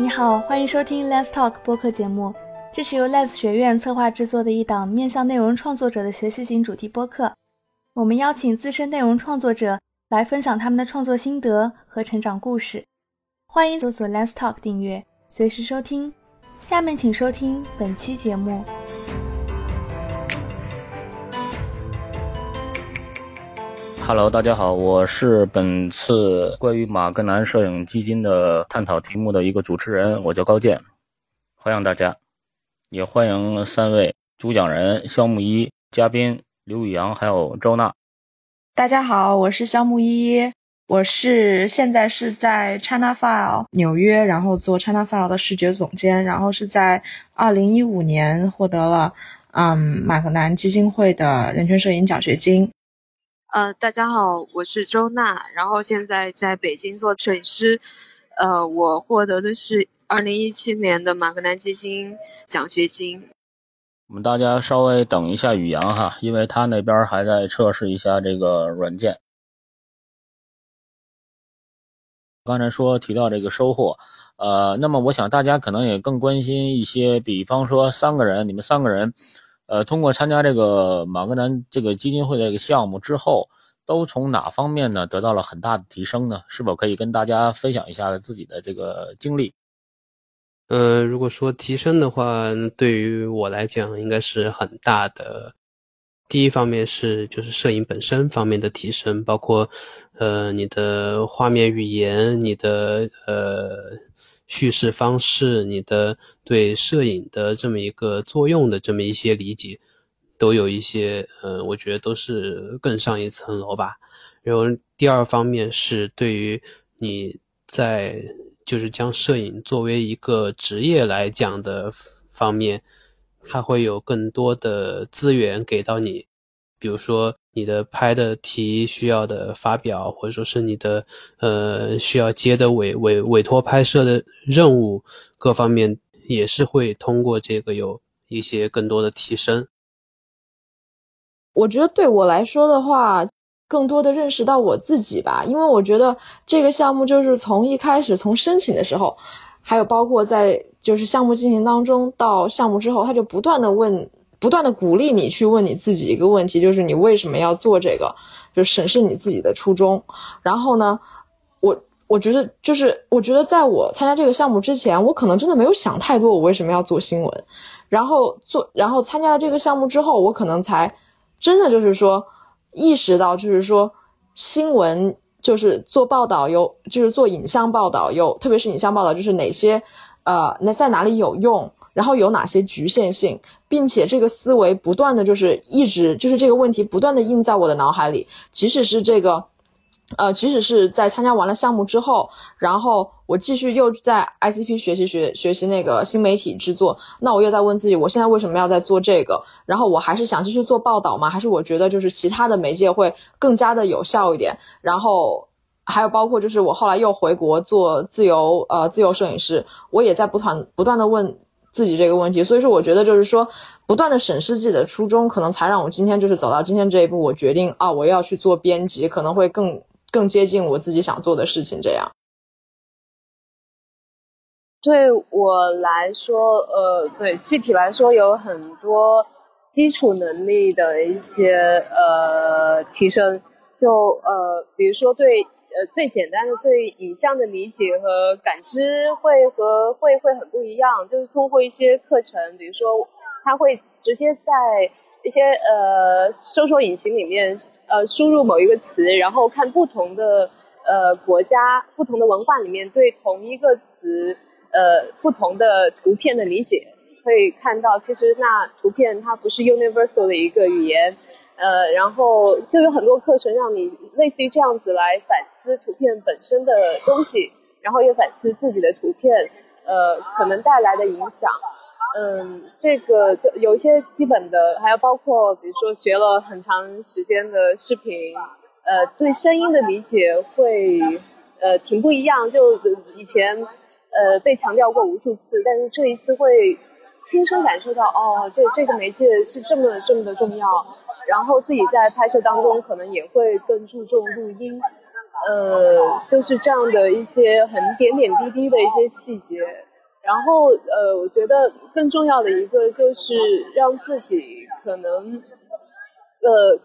你好，欢迎收听 Let's Talk 播客节目。这是由 Let's 学院策划制作的一档面向内容创作者的学习型主题播客。我们邀请资深内容创作者来分享他们的创作心得和成长故事。欢迎搜索 Let's Talk 订阅，随时收听。下面请收听本期节目。Hello，大家好，我是本次关于马格南摄影基金的探讨题目的一个主持人，我叫高健，欢迎大家，也欢迎三位主讲人肖木一、嘉宾刘宇阳还有周娜。大家好，我是肖木一，我是现在是在 China File 纽约，然后做 China File 的视觉总监，然后是在二零一五年获得了嗯马格南基金会的人权摄影奖学金。呃，大家好，我是周娜，然后现在在北京做摄影师。呃，我获得的是二零一七年的马格南基金奖学金。我们大家稍微等一下宇阳哈，因为他那边还在测试一下这个软件。刚才说提到这个收获，呃，那么我想大家可能也更关心一些，比方说三个人，你们三个人。呃，通过参加这个马格南这个基金会的这个项目之后，都从哪方面呢得到了很大的提升呢？是否可以跟大家分享一下自己的这个经历？呃，如果说提升的话，对于我来讲应该是很大的。第一方面是就是摄影本身方面的提升，包括呃你的画面语言，你的呃。叙事方式，你的对摄影的这么一个作用的这么一些理解，都有一些，呃，我觉得都是更上一层楼吧。然后第二方面是对于你在就是将摄影作为一个职业来讲的方面，它会有更多的资源给到你，比如说。你的拍的题需要的发表，或者说是你的呃需要接的委委委托拍摄的任务，各方面也是会通过这个有一些更多的提升。我觉得对我来说的话，更多的认识到我自己吧，因为我觉得这个项目就是从一开始从申请的时候，还有包括在就是项目进行当中到项目之后，他就不断的问。不断的鼓励你去问你自己一个问题，就是你为什么要做这个，就审视你自己的初衷。然后呢，我我觉得就是我觉得在我参加这个项目之前，我可能真的没有想太多我为什么要做新闻。然后做，然后参加了这个项目之后，我可能才真的就是说意识到，就是说新闻就是做报道有，就是做影像报道有，特别是影像报道就是哪些呃那在哪里有用。然后有哪些局限性，并且这个思维不断的就是一直就是这个问题不断的印在我的脑海里，即使是这个，呃，即使是在参加完了项目之后，然后我继续又在 ICP 学习学学习那个新媒体制作，那我又在问自己，我现在为什么要在做这个？然后我还是想继续做报道吗？还是我觉得就是其他的媒介会更加的有效一点？然后还有包括就是我后来又回国做自由呃自由摄影师，我也在不断不断的问。自己这个问题，所以说我觉得就是说，不断的审视自己的初衷，可能才让我今天就是走到今天这一步。我决定啊，我要去做编辑，可能会更更接近我自己想做的事情。这样，对我来说，呃，对具体来说有很多基础能力的一些呃提升，就呃，比如说对。呃，最简单的、最影像的理解和感知会和会会很不一样。就是通过一些课程，比如说，他会直接在一些呃搜索引擎里面呃输入某一个词，然后看不同的呃国家、不同的文化里面对同一个词呃不同的图片的理解，会看到其实那图片它不是 universal 的一个语言。呃，然后就有很多课程让你类似于这样子来反思图片本身的东西，然后也反思自己的图片，呃，可能带来的影响。嗯，这个有一些基本的，还有包括比如说学了很长时间的视频，呃，对声音的理解会呃挺不一样。就以前呃被强调过无数次，但是这一次会亲身感受到，哦，这这个媒介是这么这么的重要。然后自己在拍摄当中可能也会更注重录音，呃，就是这样的一些很点点滴滴的一些细节，然后呃，我觉得更重要的一个就是让自己可能呃。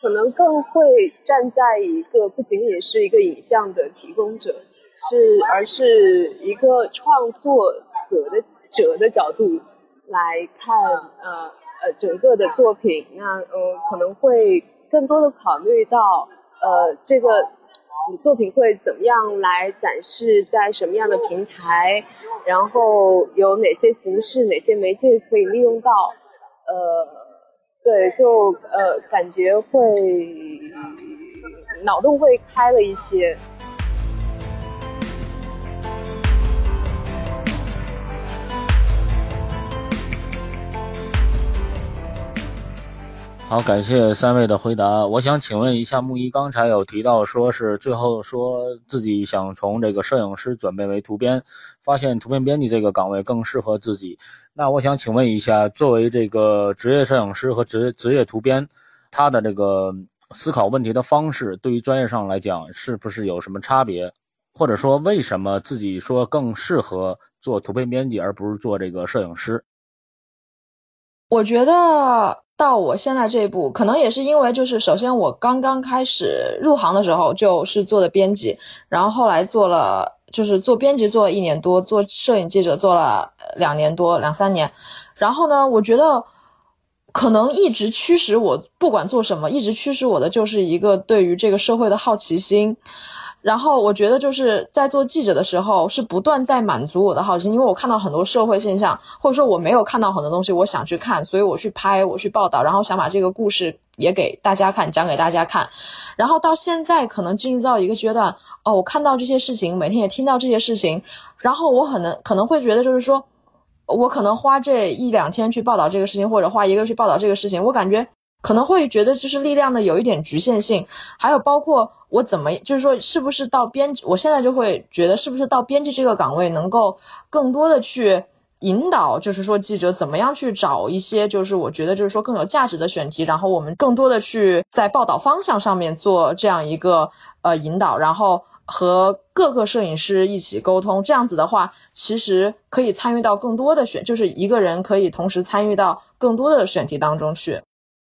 可能更会站在一个不仅仅是一个影像的提供者，是而是一个创作者的者的角度来看呃呃整个的作品，那呃可能会更多的考虑到呃这个作品会怎么样来展示在什么样的平台，然后有哪些形式哪些媒介可以利用到呃。对，就呃，感觉会脑洞会开了一些。好，感谢三位的回答。我想请问一下木一，刚才有提到说是最后说自己想从这个摄影师转变为图编，发现图片编辑这个岗位更适合自己。那我想请问一下，作为这个职业摄影师和职职业图编，他的这个思考问题的方式，对于专业上来讲，是不是有什么差别？或者说，为什么自己说更适合做图片编辑，而不是做这个摄影师？我觉得。到我现在这一步，可能也是因为，就是首先我刚刚开始入行的时候就是做的编辑，然后后来做了就是做编辑做了一年多，做摄影记者做了两年多两三年，然后呢，我觉得可能一直驱使我不管做什么，一直驱使我的就是一个对于这个社会的好奇心。然后我觉得就是在做记者的时候，是不断在满足我的好奇心，因为我看到很多社会现象，或者说我没有看到很多东西，我想去看，所以我去拍，我去报道，然后想把这个故事也给大家看，讲给大家看。然后到现在可能进入到一个阶段，哦，我看到这些事情，每天也听到这些事情，然后我可能可能会觉得就是说，我可能花这一两天去报道这个事情，或者花一个去报道这个事情，我感觉。可能会觉得就是力量的有一点局限性，还有包括我怎么就是说是不是到编辑，我现在就会觉得是不是到编辑这个岗位能够更多的去引导，就是说记者怎么样去找一些就是我觉得就是说更有价值的选题，然后我们更多的去在报道方向上面做这样一个呃引导，然后和各个摄影师一起沟通，这样子的话其实可以参与到更多的选，就是一个人可以同时参与到更多的选题当中去。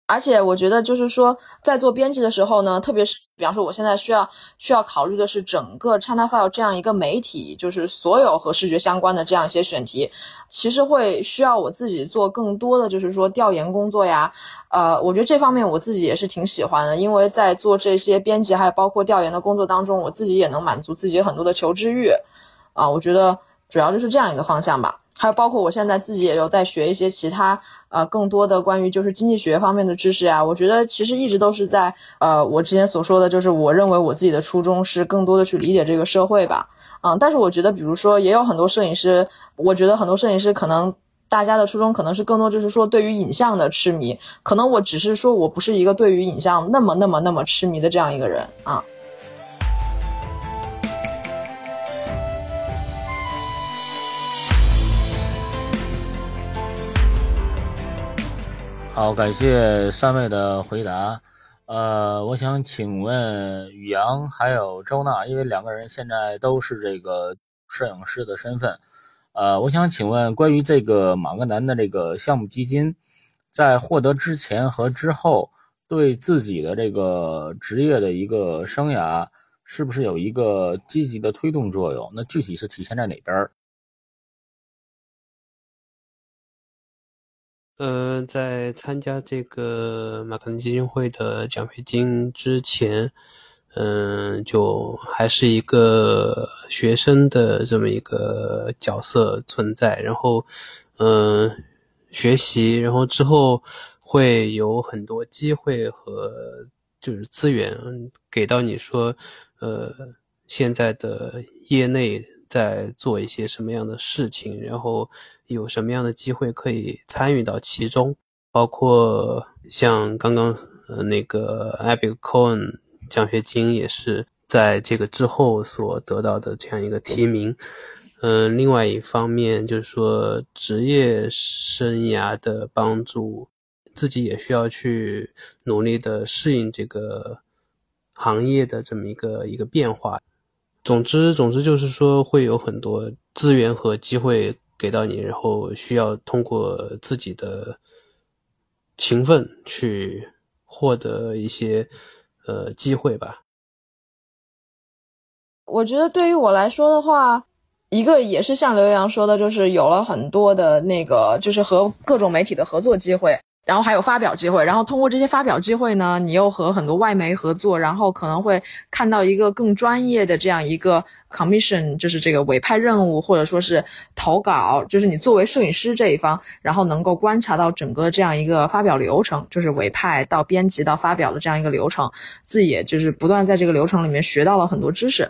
而且我觉得，就是说，在做编辑的时候呢，特别是比方说，我现在需要需要考虑的是整个 ChinaFile 这样一个媒体，就是所有和视觉相关的这样一些选题，其实会需要我自己做更多的，就是说调研工作呀。呃，我觉得这方面我自己也是挺喜欢的，因为在做这些编辑还有包括调研的工作当中，我自己也能满足自己很多的求知欲。啊，我觉得主要就是这样一个方向吧。还有包括我现在自己也有在学一些其他呃更多的关于就是经济学方面的知识呀。我觉得其实一直都是在呃我之前所说的就是我认为我自己的初衷是更多的去理解这个社会吧。嗯，但是我觉得比如说也有很多摄影师，我觉得很多摄影师可能大家的初衷可能是更多就是说对于影像的痴迷，可能我只是说我不是一个对于影像那么那么那么痴迷的这样一个人啊。好，感谢三位的回答。呃，我想请问宇阳还有周娜，因为两个人现在都是这个摄影师的身份。呃，我想请问关于这个马格南的这个项目基金，在获得之前和之后，对自己的这个职业的一个生涯，是不是有一个积极的推动作用？那具体是体现在哪边？呃，在参加这个马克思基金会的奖学金之前，嗯，就还是一个学生的这么一个角色存在。然后，嗯，学习，然后之后会有很多机会和就是资源给到你说，呃，现在的业内。在做一些什么样的事情，然后有什么样的机会可以参与到其中，包括像刚刚呃那个 Epic Coin 奖学金也是在这个之后所得到的这样一个提名。嗯，另外一方面就是说职业生涯的帮助，自己也需要去努力的适应这个行业的这么一个一个变化。总之，总之就是说会有很多资源和机会给到你，然后需要通过自己的勤奋去获得一些呃机会吧。我觉得对于我来说的话，一个也是像刘洋说的，就是有了很多的那个，就是和各种媒体的合作机会。然后还有发表机会，然后通过这些发表机会呢，你又和很多外媒合作，然后可能会看到一个更专业的这样一个 commission，就是这个委派任务或者说是投稿，就是你作为摄影师这一方，然后能够观察到整个这样一个发表流程，就是委派到编辑到发表的这样一个流程，自己也就是不断在这个流程里面学到了很多知识。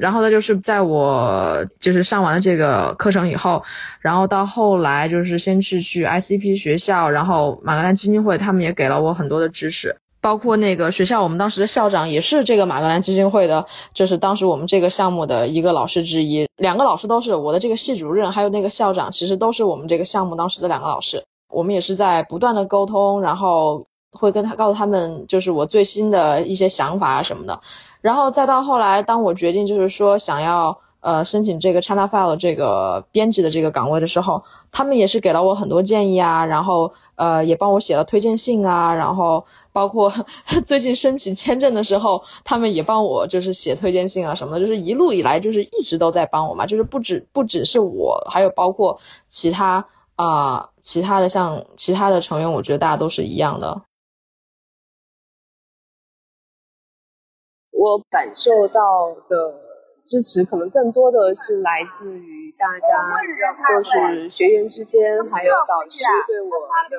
然后呢，就是在我就是上完了这个课程以后，然后到后来就是先去去 ICP 学校，然后马格南基金会他们也给了我很多的知识，包括那个学校我们当时的校长也是这个马格南基金会的，就是当时我们这个项目的一个老师之一，两个老师都是我的这个系主任，还有那个校长，其实都是我们这个项目当时的两个老师，我们也是在不断的沟通，然后会跟他告诉他们就是我最新的一些想法啊什么的。然后再到后来，当我决定就是说想要呃申请这个 China File 这个编辑的这个岗位的时候，他们也是给了我很多建议啊，然后呃也帮我写了推荐信啊，然后包括 最近申请签证的时候，他们也帮我就是写推荐信啊什么的，就是一路以来就是一直都在帮我嘛，就是不止不只是我，还有包括其他啊其他的像其他的成员，我觉得大家都是一样的。我感受到的支持，可能更多的是来自于大家，就是学员之间，还有导师对我的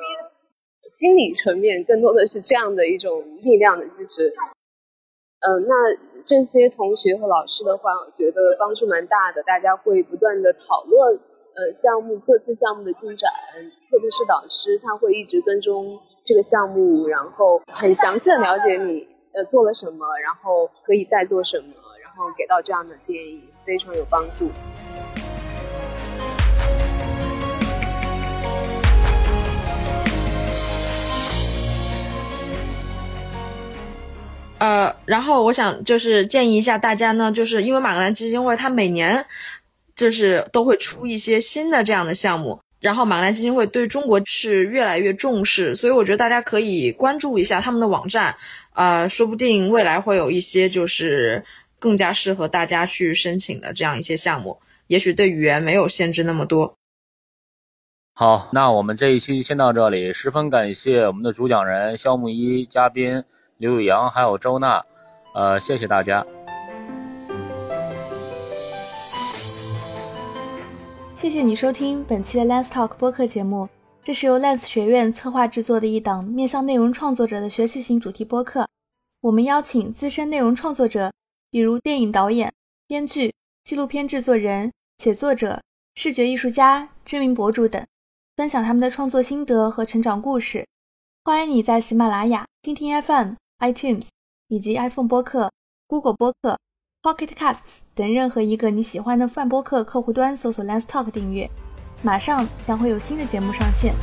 心理层面，更多的是这样的一种力量的支持。嗯，那这些同学和老师的话，我觉得帮助蛮大的。大家会不断的讨论，呃，项目各自项目的进展，特别是导师，他会一直跟踪这个项目，然后很详细的了解你。呃，做了什么，然后可以再做什么，然后给到这样的建议，非常有帮助。呃，然后我想就是建议一下大家呢，就是因为马格兰基金会它每年就是都会出一些新的这样的项目。然后，马格兰基金会对中国是越来越重视，所以我觉得大家可以关注一下他们的网站，呃，说不定未来会有一些就是更加适合大家去申请的这样一些项目，也许对语言没有限制那么多。好，那我们这一期先到这里，十分感谢我们的主讲人肖木一、嘉宾刘宇阳还有周娜，呃，谢谢大家。谢谢你收听本期的 Let's Talk 播客节目，这是由 Lens 学院策划制作的一档面向内容创作者的学习型主题播客。我们邀请资深内容创作者，比如电影导演、编剧、纪录片制作人、写作者、视觉艺术家、知名博主等，分享他们的创作心得和成长故事。欢迎你在喜马拉雅、听听 FM、iTunes 以及 iPhone 播客、Google 播客。Pocket Casts 等任何一个你喜欢的泛播客客户端搜索 Lens Talk 订阅，马上将会有新的节目上线。